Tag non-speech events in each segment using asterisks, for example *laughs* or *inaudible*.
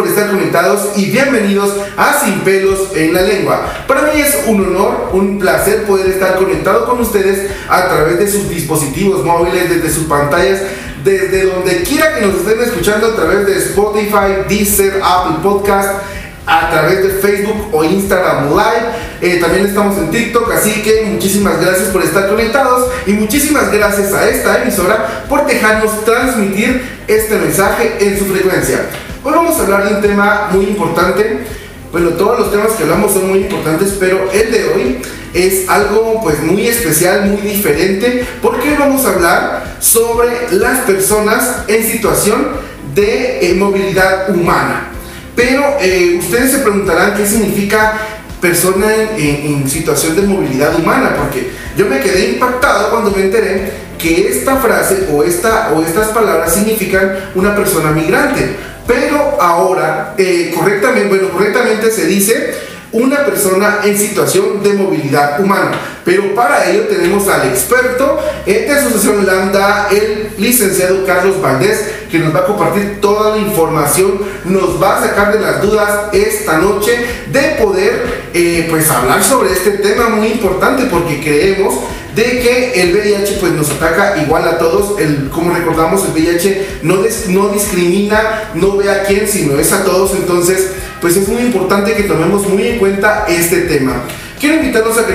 por estar conectados y bienvenidos a Sin Pelos en la Lengua. Para mí es un honor, un placer poder estar conectado con ustedes a través de sus dispositivos móviles, desde sus pantallas, desde donde quiera que nos estén escuchando a través de Spotify, Deezer, Apple Podcast a través de Facebook o Instagram Live. Eh, también estamos en TikTok, así que muchísimas gracias por estar conectados y muchísimas gracias a esta emisora por dejarnos transmitir este mensaje en su frecuencia. Hoy vamos a hablar de un tema muy importante. Bueno, todos los temas que hablamos son muy importantes, pero el de hoy es algo pues muy especial, muy diferente, porque vamos a hablar sobre las personas en situación de eh, movilidad humana. Pero eh, ustedes se preguntarán qué significa persona en, situación de movilidad humana, porque yo me quedé impactado cuando me enteré que esta frase o, esta, o estas palabras significan una persona migrante. Pero ahora, eh, correctamente, bueno, correctamente se dice una persona en situación de movilidad humana. Pero para ello tenemos al experto de Asociación Lambda, el licenciado Carlos Valdés, que nos va a compartir toda la información, nos va a sacar de las dudas esta noche de poder eh, pues hablar sobre este tema muy importante porque creemos de que el VIH pues nos ataca igual a todos, el, como recordamos el VIH no, no discrimina, no ve a quién, sino es a todos, entonces pues es muy importante que tomemos muy en cuenta este tema. Quiero invitarlos a que,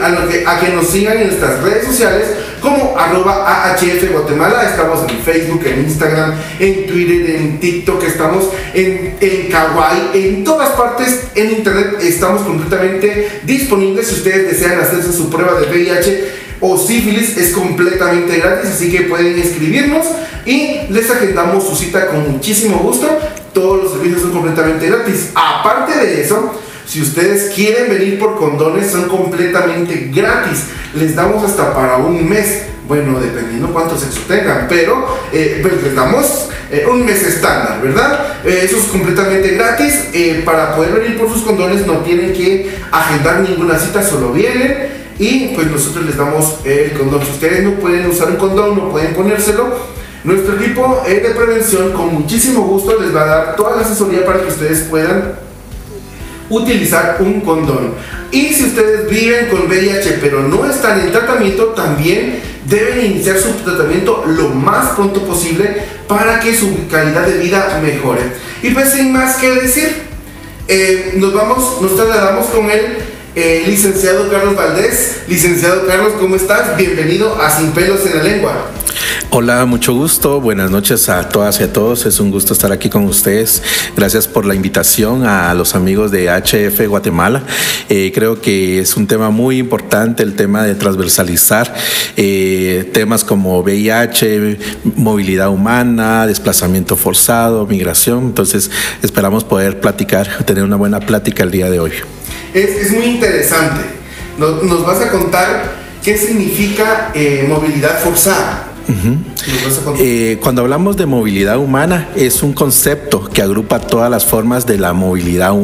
a, a que nos sigan en nuestras redes sociales como arroba AHF Guatemala. Estamos en Facebook, en Instagram, en Twitter, en TikTok, estamos en, en Kawaii, en todas partes en Internet estamos completamente disponibles. Si ustedes desean hacerse su prueba de VIH o sífilis, es completamente gratis, así que pueden escribirnos y les agendamos su cita con muchísimo gusto. Todos los servicios son completamente gratis. Aparte de eso, si ustedes quieren venir por condones, son completamente gratis. Les damos hasta para un mes. Bueno, dependiendo cuánto sexo tengan, pero eh, pues les damos eh, un mes estándar, ¿verdad? Eh, eso es completamente gratis. para poder venir por sus condones no tienen que agendar ninguna cita, solo vienen y pues nosotros les damos el condón. Si ustedes no pueden usar un condón, no pueden ponérselo, nuestro equipo de prevención con muchísimo gusto les va a dar toda la asesoría para que ustedes puedan utilizar un condón. Y si ustedes viven con VIH pero no están en tratamiento, también deben iniciar su tratamiento lo más pronto posible para que su calidad de vida mejore. Y pues sin más que decir, eh, nos vamos, nos trasladamos con el eh, licenciado Carlos Valdés. Licenciado Carlos, ¿cómo estás? Bienvenido a Sin Pelos en la Lengua. Hola, mucho gusto. Buenas noches a todas y a todos. Es un gusto estar aquí con ustedes. Gracias por la invitación a los amigos de HF Guatemala. Eh, creo que es un tema muy importante el tema de transversalizar eh, temas como VIH, movilidad humana, desplazamiento forzado, migración. Entonces, esperamos poder platicar, tener una buena plática el día de hoy. Es, muy interesante. Nos, vas a contar qué significa eh, movilidad forzada. Mm-hmm. Eh, cuando hablamos de movilidad humana, es un concepto que agrupa todas las formas de la movilidad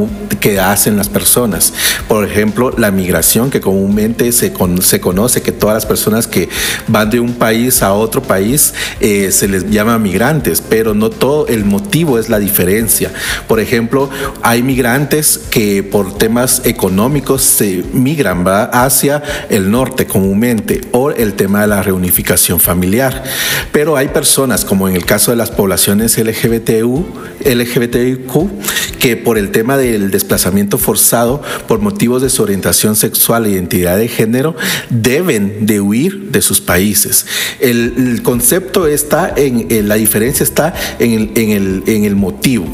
que hacen las personas. Por ejemplo, la migración, que comúnmente se, conoce que todas las personas que van de un país a otro país eh, se les llama migrantes, pero no todo el motivo es la diferencia. Por ejemplo, hay migrantes que por temas económicos se migran hacia el norte comúnmente o el tema de la reunificación familiar. Pero hay personas, como en el caso de las poblaciones LGBTU, LGBTQ, que por el tema del desplazamiento forzado, por motivos de su orientación sexual e identidad de género, deben de huir de sus países. El, concepto está en, la diferencia está en el, en el motivo.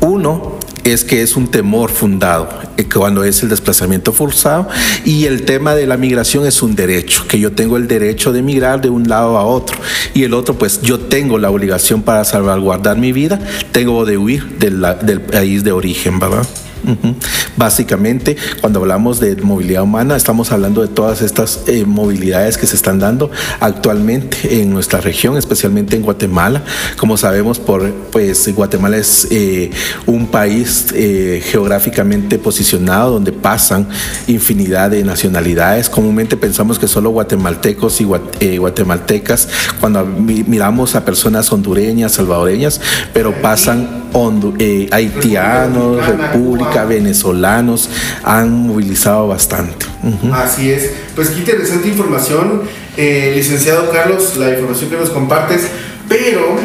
Uno es que es un temor fundado eh, cuando es el desplazamiento forzado y el tema de la migración es un derecho, que yo tengo el derecho de migrar de un lado a otro y el otro pues yo tengo la obligación para salvaguardar mi vida, tengo de huir del país de origen, ¿verdad? Básicamente, cuando hablamos de movilidad humana, estamos hablando de todas estas eh, movilidades que se están dando actualmente en nuestra región, especialmente en Guatemala. Como sabemos, por, pues Guatemala es eh, un país eh, geográficamente posicionado donde pasan infinidad de nacionalidades. Comúnmente pensamos que solo guatemaltecos y guatemaltecas, cuando miramos a personas hondureñas, salvadoreñas, pero pasan haitianos, Venezolanos, han movilizado bastante. Así es. Pues qué interesante información, eh, licenciado Carlos, la información que nos compartes, pero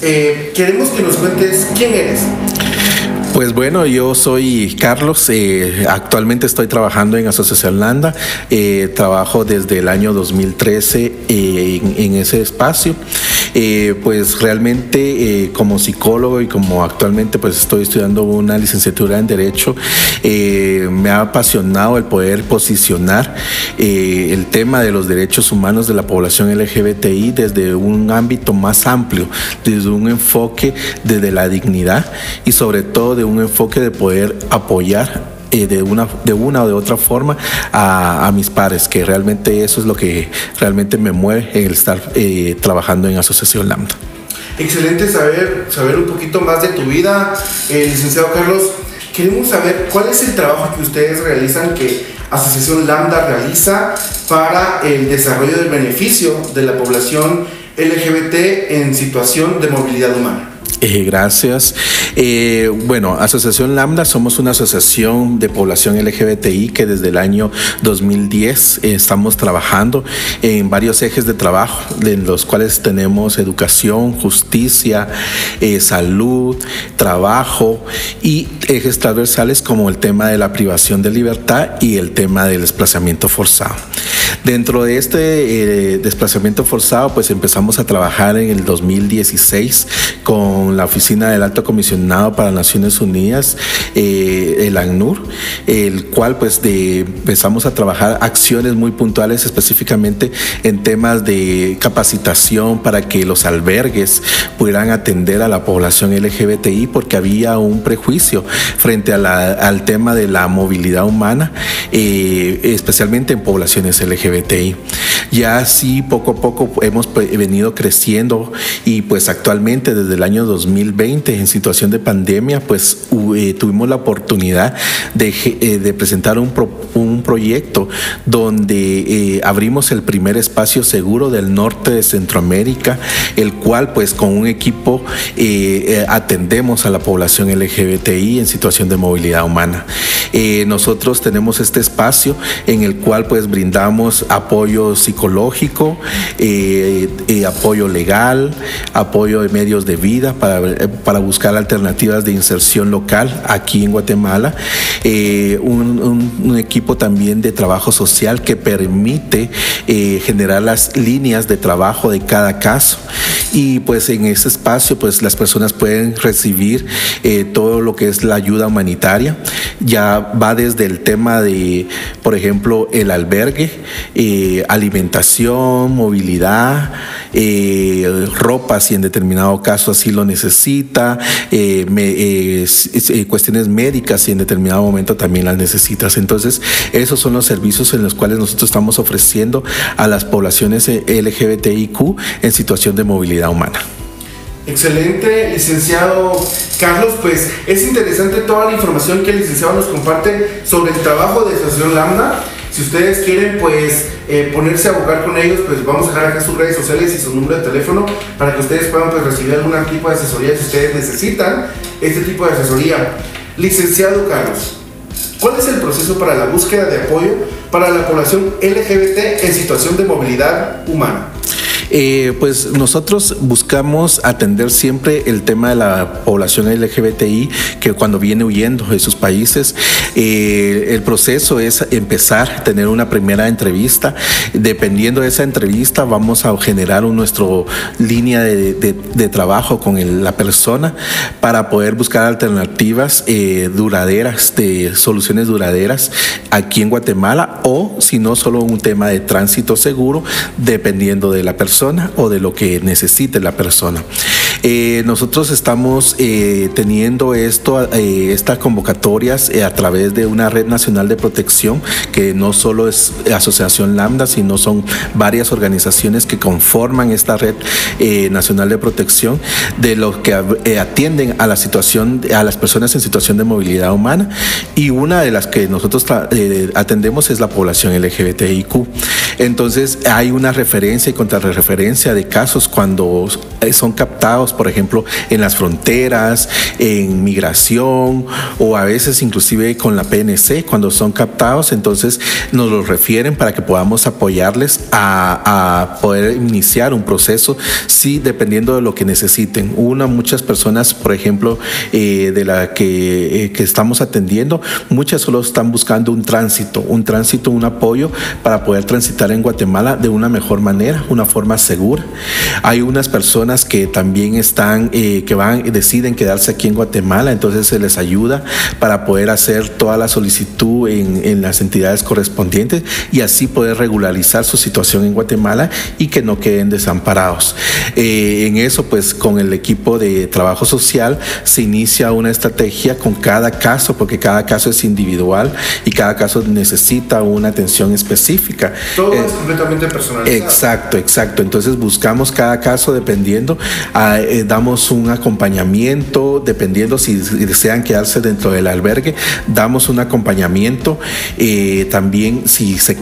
eh, queremos que nos cuentes quién eres. Pues bueno, yo soy Carlos, eh, actualmente estoy trabajando en Asociación Landa, eh, trabajo desde el año 2013 eh, en, ese espacio, pues realmente como psicólogo y como actualmente pues estoy estudiando una licenciatura en Derecho, me ha apasionado el poder posicionar el tema de los derechos humanos de la población LGBTI desde un ámbito más amplio, desde un enfoque desde la dignidad y sobre todo un enfoque de poder apoyar de, una, de una o de otra forma a, mis pares, que realmente eso es lo que realmente me mueve el estar eh, trabajando en Asociación Lambda. Excelente saber, saber un poquito más de tu vida, eh, licenciado Carlos. Queremos saber cuál es el trabajo que ustedes realizan, que Asociación Lambda realiza para el desarrollo del beneficio de la población LGBT en situación de movilidad humana. Eh, gracias. Eh, bueno, Asociación Lambda somos una asociación de población LGBTI que desde el año 2010 eh, estamos trabajando en varios ejes de trabajo, en los cuales tenemos educación, justicia, salud, trabajo y ejes transversales como el tema de la privación de libertad y el tema del desplazamiento forzado. Dentro de este desplazamiento forzado, pues empezamos a trabajar en el 2016 con la Oficina del Alto Comisionado para Naciones Unidas, eh, el ACNUR, el cual pues empezamos a trabajar acciones muy puntuales específicamente en temas de capacitación para que los albergues pudieran atender a la población LGBTI porque había un prejuicio frente al tema de la movilidad humana, eh, especialmente en poblaciones LGBTI. Ya así poco a poco hemos pues, venido creciendo y pues actualmente desde el año 2020 en situación de pandemia, pues eh, tuvimos la oportunidad de, eh, presentar un, un, proyecto donde eh, abrimos el primer espacio seguro del norte de Centroamérica, el cual pues con un equipo atendemos a la población LGBTI en situación de movilidad humana. nosotros tenemos este espacio en el cual pues brindamos apoyo psicológico, apoyo legal, apoyo de medios de vida para eh, para, buscar alternativas de inserción local aquí en Guatemala. Eh, un, equipo también de trabajo social que permite eh, generar las líneas de trabajo de cada caso. Y pues en ese espacio pues las personas pueden recibir todo lo que es la ayuda humanitaria. Ya va desde el tema de, por ejemplo, el albergue, alimentación, movilidad, ropa si en determinado caso así lo necesita, eh, eh, eh, cuestiones médicas y en determinado momento también las necesitas. Entonces, esos son los servicios en los cuales nosotros estamos ofreciendo a las poblaciones LGBTIQ en situación de movilidad humana. Excelente, licenciado Carlos. Pues es interesante toda la información que el licenciado nos comparte sobre el trabajo de Asociación Lambda. Si ustedes quieren, pues eh, ponerse a buscar con ellos, pues vamos a dejar acá sus redes sociales y su número de teléfono para que ustedes puedan pues, recibir algún tipo de asesoría si ustedes necesitan este tipo de asesoría. Licenciado Carlos, ¿cuál es el proceso para la búsqueda de apoyo para la población LGBT en situación de movilidad humana? Eh, pues nosotros buscamos atender siempre el tema de la población LGBTI que cuando viene huyendo de sus países, eh, el proceso es empezar tener una primera entrevista. Dependiendo de esa entrevista, vamos a generar nuestro línea de, trabajo con la persona para poder buscar alternativas eh, duraderas, de soluciones duraderas aquí en Guatemala o si no solo un tema de tránsito seguro, dependiendo de la persona o de lo que necesite la persona. Eh, nosotros estamos eh, teniendo esto, eh, estas convocatorias a través de una red nacional de protección que no solo es Asociación Lambda, sino son varias organizaciones que conforman esta red nacional de protección de los que atienden a la situación, a las personas en situación de movilidad humana y una de las que nosotros atendemos es la población LGBTIQ. Entonces hay una referencia y contrarreferencia de casos cuando son captados, por ejemplo, en las fronteras, en migración o a veces inclusive con la PNC, cuando son captados, entonces nos los refieren para que podamos apoyarles a, poder iniciar un proceso, sí, dependiendo de lo que necesiten. Una, muchas personas, por ejemplo, eh, de la que, eh, que estamos atendiendo, muchas solo están buscando un tránsito, un tránsito, un apoyo para poder transitar en Guatemala de una mejor manera, una forma segura. Hay unas personas que también están, eh, que van, deciden quedarse aquí en Guatemala, entonces se les ayuda para poder hacer toda la solicitud en, las entidades correspondientes y así poder regularizar su situación en Guatemala y que no queden desamparados. Eh, en eso, pues con el equipo de trabajo social se inicia una estrategia con cada caso, porque cada caso es individual y cada caso necesita una atención específica. Todo es completamente personalizado. Exacto, exacto. Entonces buscamos cada caso dependiendo, ah, eh, damos un acompañamiento, dependiendo si desean quedarse dentro del albergue, damos un acompañamiento. Eh, también si se,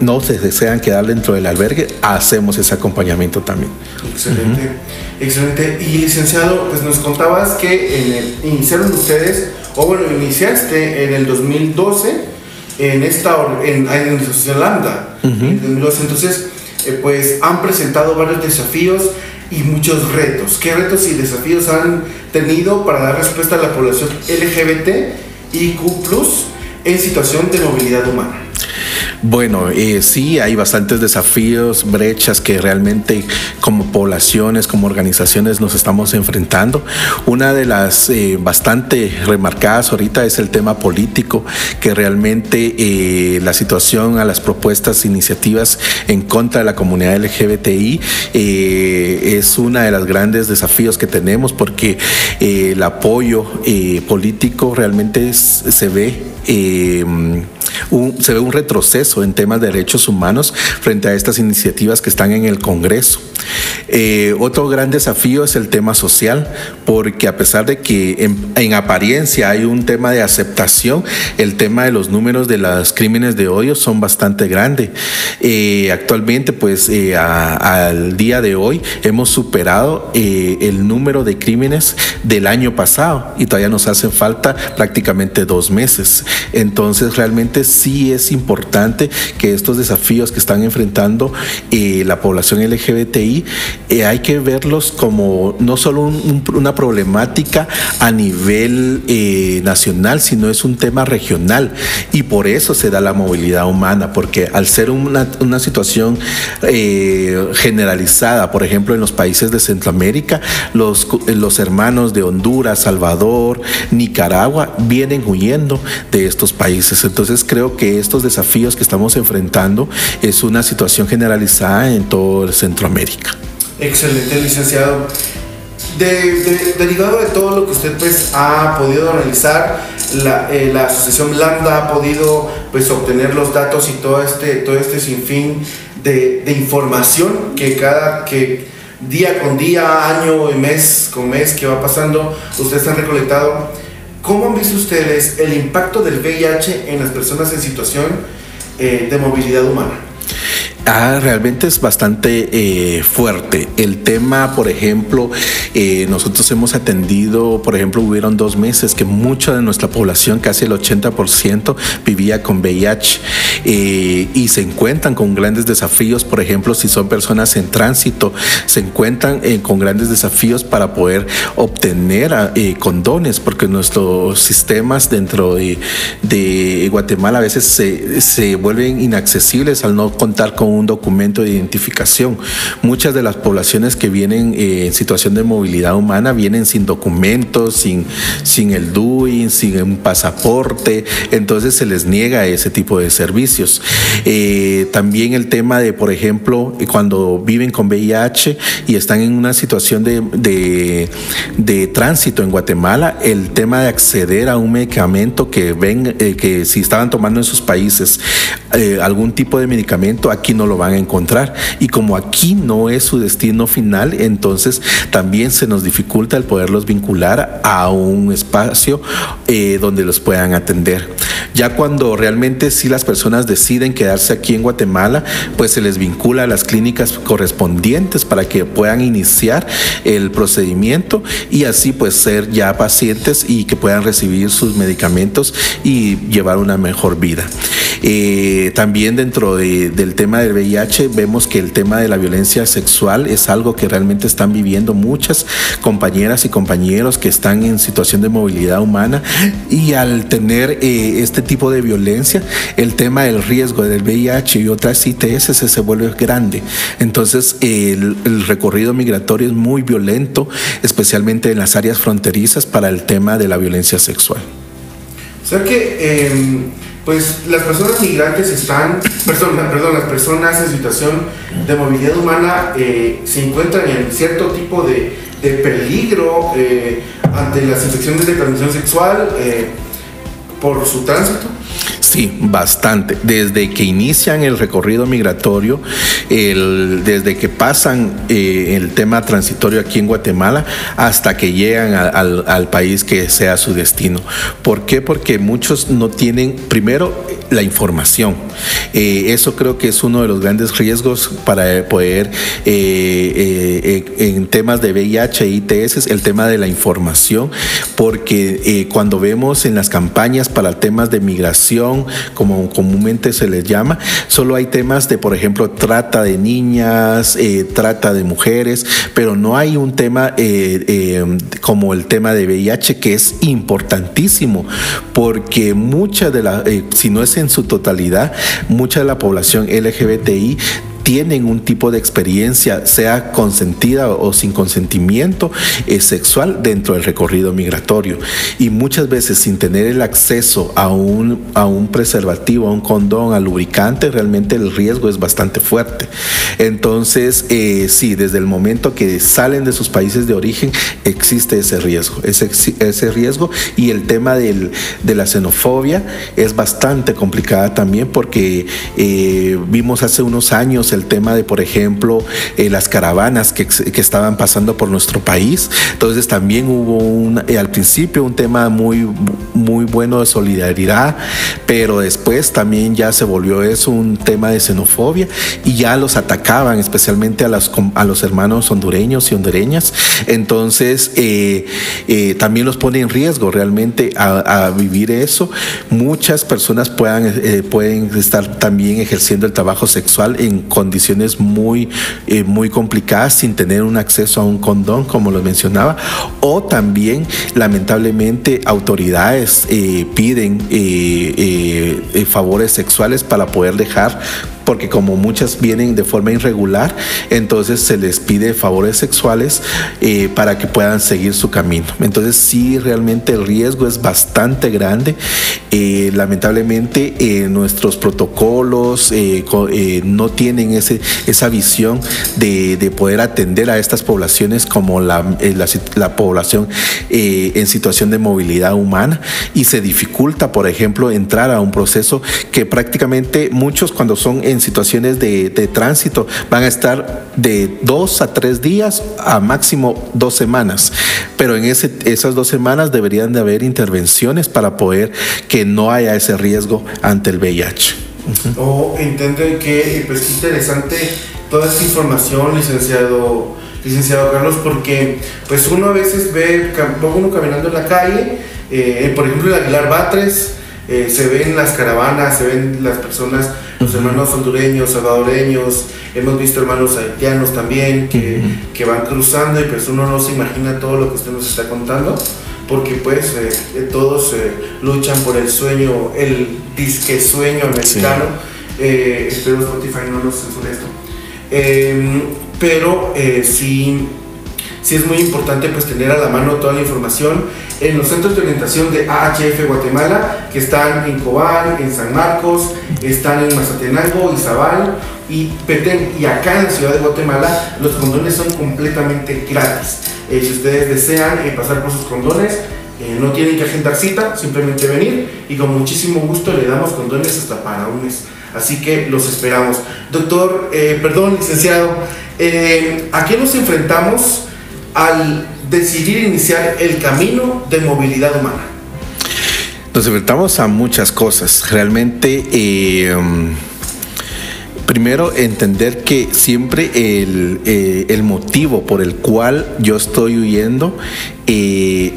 no se desean quedar dentro del albergue, hacemos ese acompañamiento también. Excelente, excelente. Y licenciado, pues nos contabas que iniciaron ustedes, o bueno, iniciaste en el 2012 en esta en, en la Asociación Lambda. Entonces, eh, pues han presentado varios desafíos y muchos retos. ¿Qué retos y desafíos han tenido para dar respuesta a la población LGBT y Q en situación de movilidad humana? Bueno, eh, sí, hay bastantes desafíos, brechas que realmente como poblaciones, como organizaciones nos estamos enfrentando. Una de las eh, bastante remarcadas ahorita es el tema político, que realmente eh, la situación a las propuestas, iniciativas en contra de la comunidad LGBTI es una de los grandes desafíos que tenemos porque el apoyo político realmente se ve se ve un retroceso en temas de derechos humanos frente a estas iniciativas que están en el Congreso. Eh, otro gran desafío es el tema social, porque a pesar de que en, apariencia hay un tema de aceptación, el tema de los números de los crímenes de odio son bastante grandes. Eh, actualmente, pues eh, al día de hoy hemos superado el número de crímenes del año pasado y todavía nos hacen falta prácticamente dos meses. Entonces, realmente sí es importante que estos desafíos que están enfrentando la población LGBTI eh, hay que verlos como no solo una problemática a nivel eh, nacional, sino es un tema regional. Y por eso se da la movilidad humana, porque al ser una, situación eh, generalizada, por ejemplo, en los países de Centroamérica, los, los hermanos de Honduras, Salvador, Nicaragua, vienen huyendo de estos países. Entonces creo que estos desafíos que estamos enfrentando es una situación generalizada en todo Centroamérica. Excelente, licenciado. derivado de todo lo que usted pues ha podido analizar, la, eh, la, asociación Lambda ha podido pues obtener los datos y todo este, todo este sinfín de, de información que cada que día con día, año y mes con mes que va pasando, ustedes han recolectado. ¿Cómo han visto ustedes el impacto del VIH en las personas en situación eh, de movilidad humana? Ah, realmente es bastante eh, fuerte. El tema, por ejemplo, eh, nosotros hemos atendido, por ejemplo, hubieron dos meses que mucha de nuestra población, casi el 80%, vivía con VIH eh, y se encuentran con grandes desafíos, por ejemplo, si son personas en tránsito, se encuentran con grandes desafíos para poder obtener ah, condones, porque nuestros sistemas dentro de, Guatemala a veces se, se vuelven inaccesibles al no contar con un documento de identificación. Muchas de las poblaciones que vienen eh, en situación de movilidad humana vienen sin documentos, sin, sin el DUI, sin un pasaporte, entonces se les niega ese tipo de servicios. Eh, también el tema de, por ejemplo, cuando viven con VIH y están en una situación de, de, tránsito en Guatemala, el tema de acceder a un medicamento que ven, eh, que si estaban tomando en sus países algún tipo de medicamento, aquí no lo van a encontrar. Y como aquí no es su destino final, entonces también se nos dificulta el poderlos vincular a un espacio eh, donde los puedan atender. Ya cuando realmente si las personas deciden quedarse aquí en Guatemala, pues se les vincula a las clínicas correspondientes para que puedan iniciar el procedimiento y así pues ser ya pacientes y que puedan recibir sus medicamentos y llevar una mejor vida. Eh, también dentro del tema del VIH vemos que el tema de la violencia sexual es algo que realmente están viviendo muchas compañeras y compañeros que están en situación de movilidad humana y al tener eh, este tipo de violencia, el tema del riesgo del VIH y otras ITS se vuelve grande. Entonces el, recorrido migratorio es muy violento, especialmente en las áreas fronterizas para el tema de la violencia sexual. O sea que em, pues las personas migrantes están, perdón, *laughs* perdón las personas en situación de movilidad humana eh, se encuentran en cierto tipo de, peligro eh, ante las infecciones de transmisión sexual eh, por su tránsito. Sí, bastante. Desde que inician el recorrido migratorio, desde que pasan eh, el tema transitorio aquí en Guatemala hasta que llegan al, país que sea su destino. ¿Por qué? Porque muchos no tienen, primero, la información. Eh, eso creo que es uno de los grandes riesgos para poder, eh, en temas de VIH e ITS, el tema de la información, porque cuando vemos en las campañas para temas de migración, como comúnmente se les llama. Solo hay temas de, por ejemplo, trata de niñas, eh, trata de mujeres, pero no hay un tema eh, eh, como el tema de VIH que es importantísimo, porque mucha de la, si no es en su totalidad, mucha de la población LGBTI tienen un tipo de experiencia, sea consentida o sin consentimiento eh, sexual dentro del recorrido migratorio. Y muchas veces sin tener el acceso a un, a un preservativo, a un condón, a lubricante, realmente el riesgo es bastante fuerte. Entonces, eh, sí, desde el momento que salen de sus países de origen, existe ese riesgo, ese, riesgo. Y el tema del, de la xenofobia es bastante complicada también porque eh, vimos hace unos años el tema de, por ejemplo, eh, las caravanas que, estaban pasando por nuestro país. Entonces también hubo eh, al principio un tema muy, muy bueno de solidaridad, pero después también ya se volvió eso un tema de xenofobia y ya los atacaban, especialmente a, las, a los hermanos hondureños y hondureñas. Entonces eh, también los pone en riesgo realmente a, vivir eso. Muchas personas puedan, pueden estar también ejerciendo el trabajo sexual en condiciones muy, eh, muy complicadas sin tener un acceso a un condón, como lo mencionaba, o también lamentablemente autoridades eh, piden eh, favores sexuales para poder dejar porque como muchas vienen de forma irregular, entonces se les pide favores sexuales para que puedan seguir su camino. Entonces sí, realmente el riesgo es bastante grande. Lamentablemente nuestros protocolos no tienen esa visión de, poder atender a estas poblaciones como la, la población en situación de movilidad humana y se dificulta, por ejemplo, entrar a un proceso que prácticamente muchos cuando son en situaciones de, tránsito van a estar de dos a tres días a máximo dos semanas. Pero en esas dos semanas deberían de haber intervenciones para poder que no haya ese riesgo ante el VIH. Oh, entiendo que pues interesante toda esta información, licenciado, licenciado Carlos, porque pues uno a veces ve, uno caminando en la calle, eh, por ejemplo en Aguilar Batres, eh, se ven las caravanas, se ven las personas, los hermanos hondureños, salvadoreños, hemos visto hermanos haitianos también que, que, van cruzando y pues uno no se imagina todo lo que usted nos está contando, porque pues eh, todos eh, luchan por el sueño, el disque sueño americano. Eh, espero Spotify no nos censure esto. Em, pero eh, sí, sí es muy importante pues tener a la mano toda la información en los centros de orientación de AHF Guatemala, que están en Cobán, en San Marcos, están en Mazatenango, Izabal y Petén. Y acá en la ciudad de Guatemala los condones son completamente gratis. Eh, si ustedes desean eh, pasar por sus condones, eh, no tienen que agendar cita, simplemente venir y con muchísimo gusto le damos condones hasta para un mes. Así que los esperamos. Doctor, perdón, licenciado, ¿a qué nos enfrentamos al decidir iniciar el camino de movilidad humana? Nos enfrentamos a muchas cosas. Realmente, primero entender que siempre el, eh, el, motivo por el cual yo estoy huyendo eh,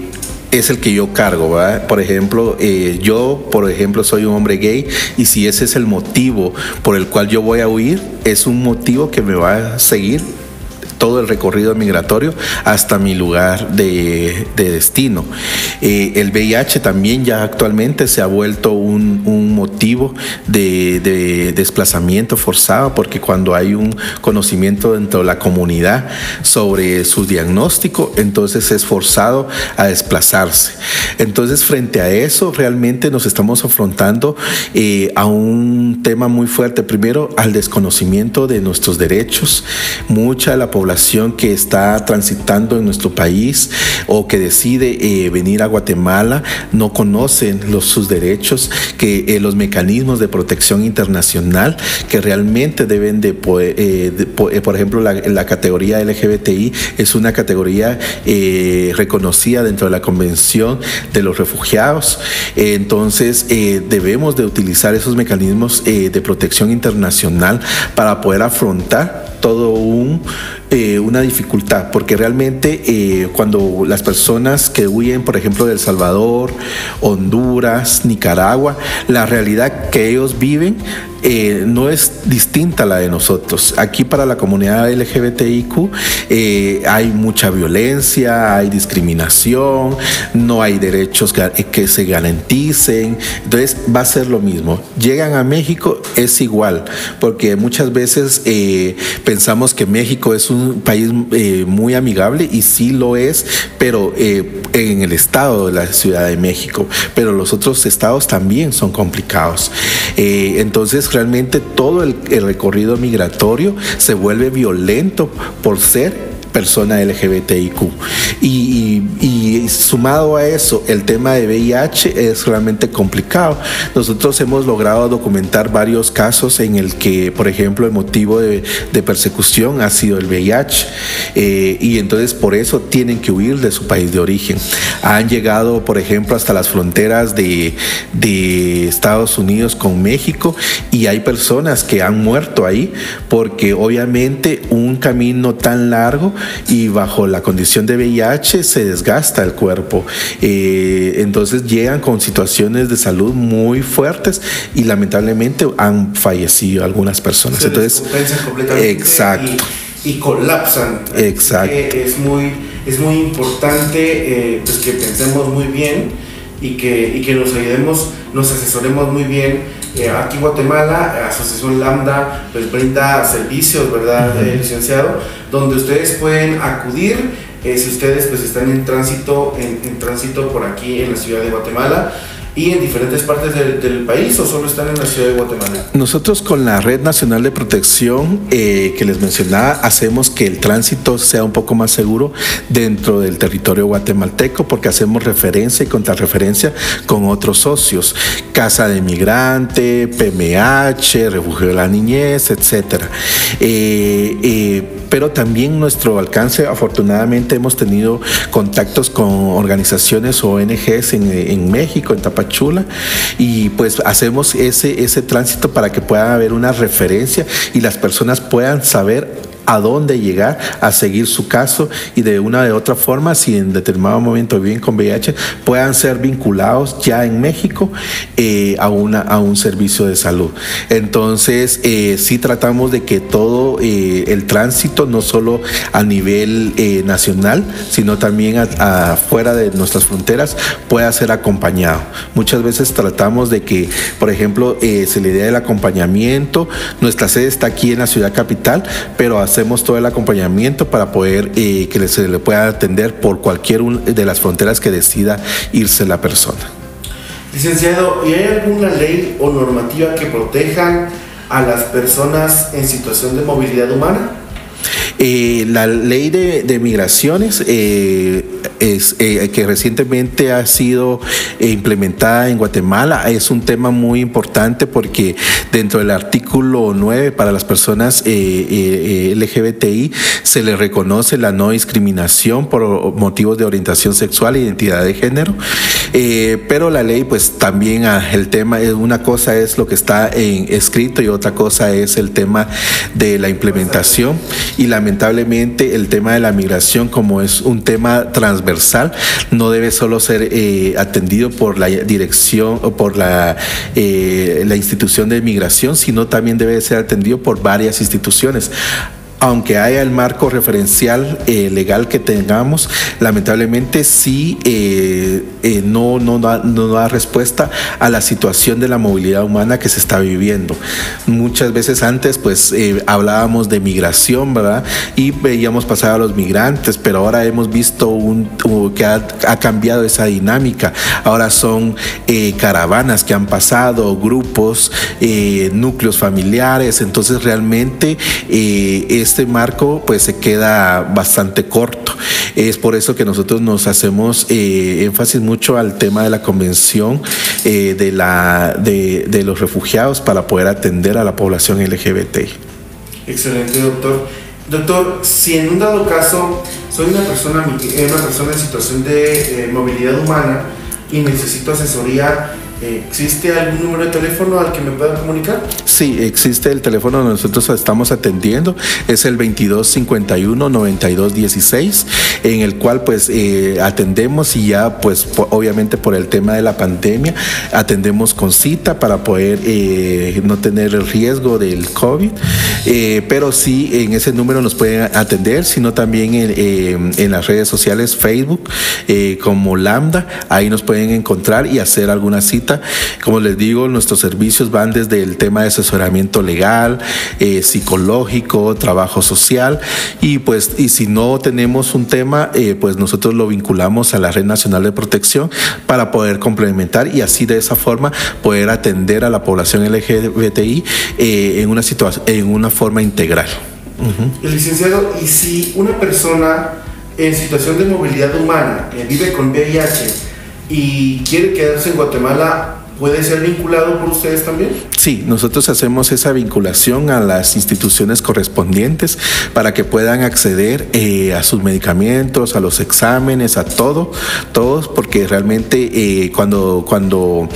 es el que yo cargo, ¿verdad? Por ejemplo, yo, por ejemplo, soy un hombre gay y si ese es el motivo por el cual yo voy a huir, es un motivo que me va a seguir todo el recorrido migratorio hasta mi lugar de, destino. Eh, el VIH también ya actualmente se ha vuelto un, motivo de, desplazamiento forzado porque cuando hay un conocimiento dentro de la comunidad sobre su diagnóstico, entonces es forzado a desplazarse. Entonces frente a eso realmente nos estamos afrontando eh, a un tema muy fuerte. Primero al desconocimiento de nuestros derechos. Mucha de la población que está transitando en nuestro país o que decide eh, venir a Guatemala no conocen los, sus derechos, que eh, los mecanismos de protección internacional que realmente deben de, eh, por ejemplo, la, la, categoría LGBTI es una categoría reconocida dentro de la Convención de los Refugiados. entonces, debemos de utilizar esos mecanismos de protección internacional para poder afrontar todo un eh, una dificultad, porque realmente eh, cuando las personas que huyen, por ejemplo, de El Salvador, Honduras, Nicaragua, la realidad que ellos viven eh, no es distinta a la de nosotros. Aquí para la comunidad LGBTIQ hay mucha violencia, hay discriminación, no hay derechos que se garanticen, entonces va a ser lo mismo. Llegan a México, es igual, porque muchas veces pensamos que México es un país eh, muy amigable y sí lo es, pero eh, en el estado de la Ciudad de México, pero los otros estados también son complicados. Eh, entonces realmente todo el recorrido migratorio se vuelve violento por ser persona LGBTIQ. Y, y, sumado a eso, el tema de VIH es realmente complicado. Nosotros hemos logrado documentar varios casos en el que, por ejemplo, el motivo de, persecución ha sido el VIH. Eh, y entonces por eso tienen que huir de su país de origen. Han llegado, por ejemplo, hasta las fronteras de, de Estados Unidos con México y hay personas que han muerto ahí porque obviamente un camino tan largo y bajo la condición de VIH se desgasta el cuerpo. Eh, entonces llegan con situaciones de salud muy fuertes y lamentablemente han fallecido algunas personas. Se entonces, completamente exacto. Y, colapsan. Exacto. es muy, es muy importante eh, pues que pensemos muy bien y que, y que nos ayudemos, nos asesoremos muy bien eh, aquí Guatemala, Asociación Lambda pues brinda servicios, ¿verdad, eh, licenciado? Donde ustedes pueden acudir eh, si ustedes pues están en tránsito, en, tránsito por aquí en la ciudad de Guatemala y en diferentes partes del, país o solo están en la ciudad de Guatemala? Nosotros con la Red Nacional de Protección eh, que les mencionaba, hacemos que el tránsito sea un poco más seguro dentro del territorio guatemalteco porque hacemos referencia y contrarreferencia con otros socios, Casa de Migrante, PMH, Refugio de la Niñez, etc. Eh, eh, pero también nuestro alcance, afortunadamente hemos tenido contactos con organizaciones ONGs en, en México, en Tapachula, chula. Y pues hacemos ese, ese tránsito para que pueda haber una referencia y las personas puedan saber a dónde llegar a seguir su caso y de una de otra forma, si en determinado momento viven con VIH, puedan ser vinculados ya en México eh, a, una, a un servicio de salud. Entonces, eh, sí tratamos de que todo eh, el tránsito, no solo a nivel nacional, sino también afuera de nuestras fronteras, pueda ser acompañado. Muchas veces tratamos de que, por ejemplo, se le dé el acompañamiento. Nuestra sede está aquí en la ciudad capital, pero hacemos todo el acompañamiento para poder que se le pueda atender por cualquier de las fronteras que decida irse la persona. Licenciado, ¿y hay alguna ley o normativa que proteja a las personas en situación de movilidad humana? Eh, la ley de, migraciones eh, eh, que recientemente ha sido implementada en Guatemala es un tema muy importante porque dentro del artículo 9 para las personas LGBTI se le reconoce la no discriminación por motivos de orientación sexual e identidad de género, pero la ley pues también ah, el tema, una cosa es lo que está en escrito y otra cosa es el tema de la implementación. Y la lamentablemente el tema de la migración, como es un tema transversal, no debe solo ser eh, atendido por la dirección o por la, eh, la institución de migración, sino también debe ser atendido por varias instituciones aunque haya el marco referencial eh, legal que tengamos, lamentablemente sí eh, eh, no, no, da, no, da, respuesta a la situación de la movilidad humana que se está viviendo. Muchas veces antes pues hablábamos de migración, ¿verdad? Y veíamos pasar a los migrantes, pero ahora hemos visto un, que ha, ha, cambiado esa dinámica. Ahora son caravanas que han pasado, grupos, núcleos familiares, entonces realmente es este marco pues se queda bastante corto. Es por eso que nosotros nos hacemos eh, énfasis mucho al tema de la convención eh, de, la, de, los refugiados para poder atender a la población LGBT. Excelente, doctor. Doctor, si en un dado caso soy una persona, una persona en situación de eh, movilidad humana y necesito asesoría ¿Existe algún número de teléfono al que me pueda comunicar? Sí, existe el teléfono que nosotros estamos atendiendo, es el 2251-9216, en el cual pues eh, atendemos y ya pues obviamente por el tema de la pandemia atendemos con cita para poder eh, no tener el riesgo del COVID, eh, pero sí en ese número nos pueden atender, sino también en, en las redes sociales Facebook como Lambda, ahí nos pueden encontrar y hacer alguna cita como les digo, nuestros servicios van desde el tema de asesoramiento legal, eh, psicológico, trabajo social. Y pues y si no tenemos un tema, eh, pues nosotros lo vinculamos a la Red Nacional de Protección para poder complementar y así de esa forma poder atender a la población LGBTI eh, en una en una forma integral. Licenciado, y si una persona en situación de movilidad humana vive con VIH y quiere quedarse en Guatemala, ¿puede ser vinculado por ustedes también? Sí, nosotros hacemos esa vinculación a las instituciones correspondientes para que puedan acceder eh, a sus medicamentos, a los exámenes, a todo, todos, porque realmente eh, cuando, cuando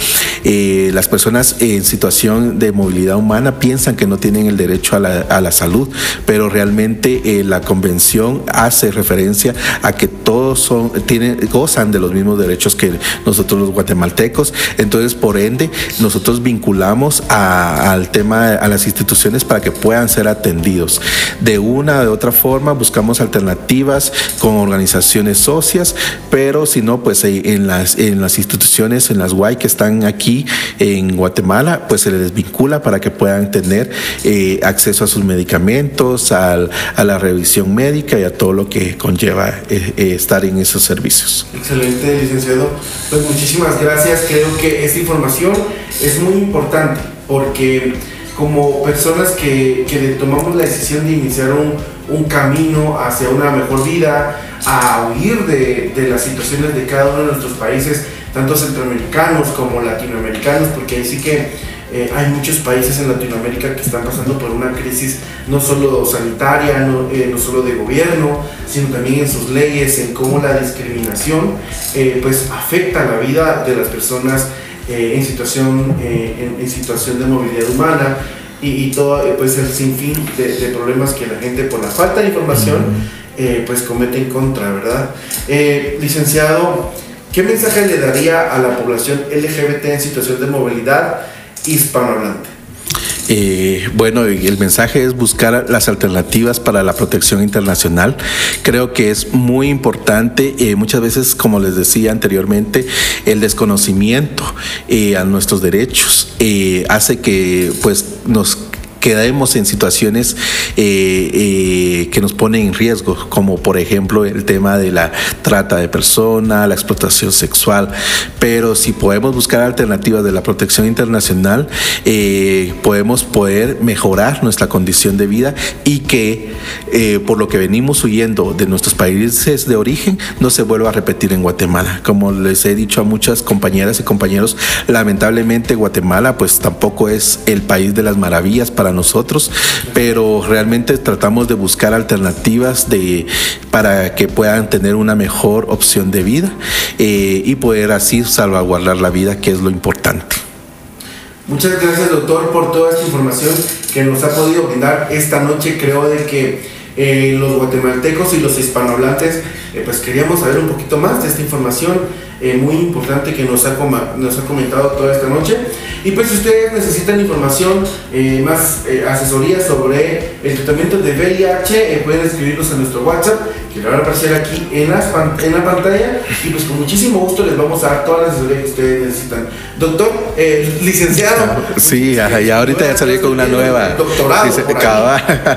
eh, las personas en situación de movilidad humana piensan que no tienen el derecho a la, salud, pero realmente la convención hace referencia a que todos son, tienen, gozan de los mismos derechos que nosotros los guatemaltecos. Entonces, por ende, nosotros vinculamos al tema, a las instituciones para que puedan ser atendidos. De una de otra forma, buscamos alternativas con organizaciones socias, pero si no, pues eh, en las, en las instituciones, en las guay que están aquí en Guatemala, pues se les desvincula para que puedan tener eh, acceso a sus medicamentos, a la revisión médica y a todo lo que conlleva eh, estar en esos servicios. Excelente, licenciado. Pues muchísimas gracias. Creo que esta información es muy importante porque como personas que, que tomamos la decisión de iniciar un, un, camino hacia una mejor vida, a huir de, de, las situaciones de cada uno de nuestros países, tanto centroamericanos como latinoamericanos, porque ahí sí que eh, hay muchos países en Latinoamérica que están pasando por una crisis no solo sanitaria, no, eh, no solo de gobierno, sino también en sus leyes, en cómo la discriminación eh, pues afecta la vida de las personas en, situación, en, situación de movilidad humana. y, todo pues el sinfín de, problemas que la gente por la falta de información pues comete en contra, ¿verdad? licenciado, ¿qué mensaje le daría a la población LGBT en situación de movilidad hispanohablante? Eh, bueno, el mensaje es buscar las alternativas para la protección internacional. Creo que es muy importante, eh, muchas veces, como les decía anteriormente, el desconocimiento eh, a nuestros derechos hace que pues nos quedemos en situaciones eh, eh, que nos ponen en riesgo, como por ejemplo el tema de la trata de personas, la explotación sexual. Pero si podemos buscar alternativas de la protección internacional, eh, podemos poder mejorar nuestra condición de vida y que por lo que venimos huyendo de nuestros países de origen no se vuelva a repetir en Guatemala. Como les he dicho a muchas compañeras y compañeros, lamentablemente Guatemala pues tampoco es el país de las maravillas para nosotros, pero realmente tratamos de buscar alternativas de, para que puedan tener una mejor opción de vida eh, y poder así salvaguardar la vida, que es lo importante. Muchas gracias doctor por toda esta información que nos ha podido brindar esta noche. Creo de que eh, los guatemaltecos y los hispanohablantes eh, pues queríamos saber un poquito más de esta información muy importante que nos ha, nos ha comentado toda esta noche. Y pues si ustedes necesitan información, eh, más eh, asesoría sobre el tratamiento de VIH, eh, pueden escribirnos a nuestro WhatsApp, que le van a aparecer aquí en, las, en la pantalla. Y pues con muchísimo gusto les vamos a dar toda la asesoría que ustedes necesitan. Doctor, licenciado. Sí, y ahorita ya salí con una nueva. Doctorado.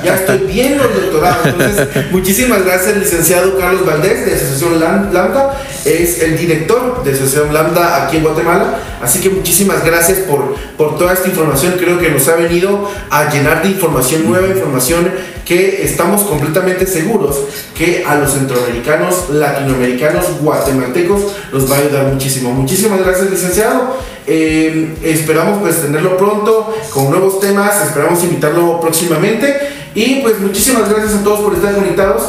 ya estoy viendo el doctorado. Entonces, *laughs* muchísimas gracias, licenciado Carlos Valdés de Asociación Lambda. Es el director de Asociación Lambda aquí en Guatemala. Así que muchísimas gracias por por, toda esta información. Creo que nos ha venido a llenar de información, nueva información, que estamos completamente seguros que a los centroamericanos, latinoamericanos, guatemaltecos nos va a ayudar muchísimo. Muchísimas gracias, licenciado. Eh, esperamos pues tenerlo pronto con nuevos temas, esperamos invitarlo próximamente. Y pues muchísimas gracias a todos por estar conectados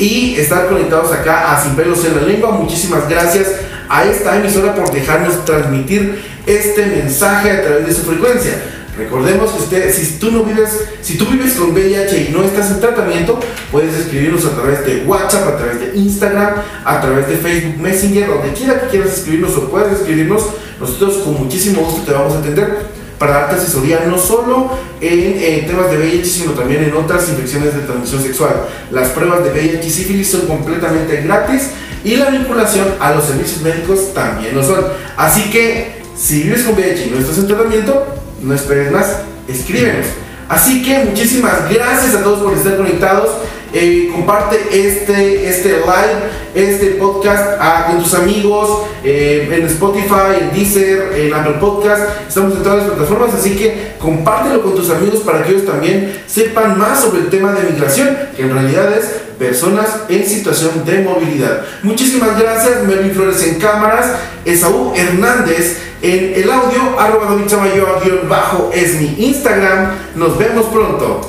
y estar conectados acá a Sin Pelos en la Lengua. Muchísimas gracias a esta emisora por dejarnos transmitir este mensaje a través de su frecuencia. Recordemos que usted, si tú no vives, si tú vives con VIH y no estás en travamiento, puedes escribirnos a través de WhatsApp, a través de Instagram, a través de Facebook Messenger, donde quiera que quieras escribirnos o puedes escribirnos, nosotros con muchísimo gusto te vamos a atender para darte asesoría no solo en, temas de VIH, sino también en otras infecciones de transmisión sexual. Las pruebas de VIH y sífilis son completamente gratis y la vinculación a los servicios médicos también lo son. Así que si vives con VIH y no estás en tratamiento, no esperes más, escríbenos. Así que muchísimas gracias a todos por estar conectados. Eh, comparte este, este live, este podcast ah, con tus amigos eh, en Spotify, en Deezer, en Apple Podcast. Estamos en todas las plataformas, así que compártelo con tus amigos para que ellos también sepan más sobre el tema de migración, que en realidad es personas en situación de movilidad. Muchísimas gracias, Melvin Flores en cámaras, Esaú Hernández en el audio, arroba bajo es mi Instagram. Nos vemos pronto.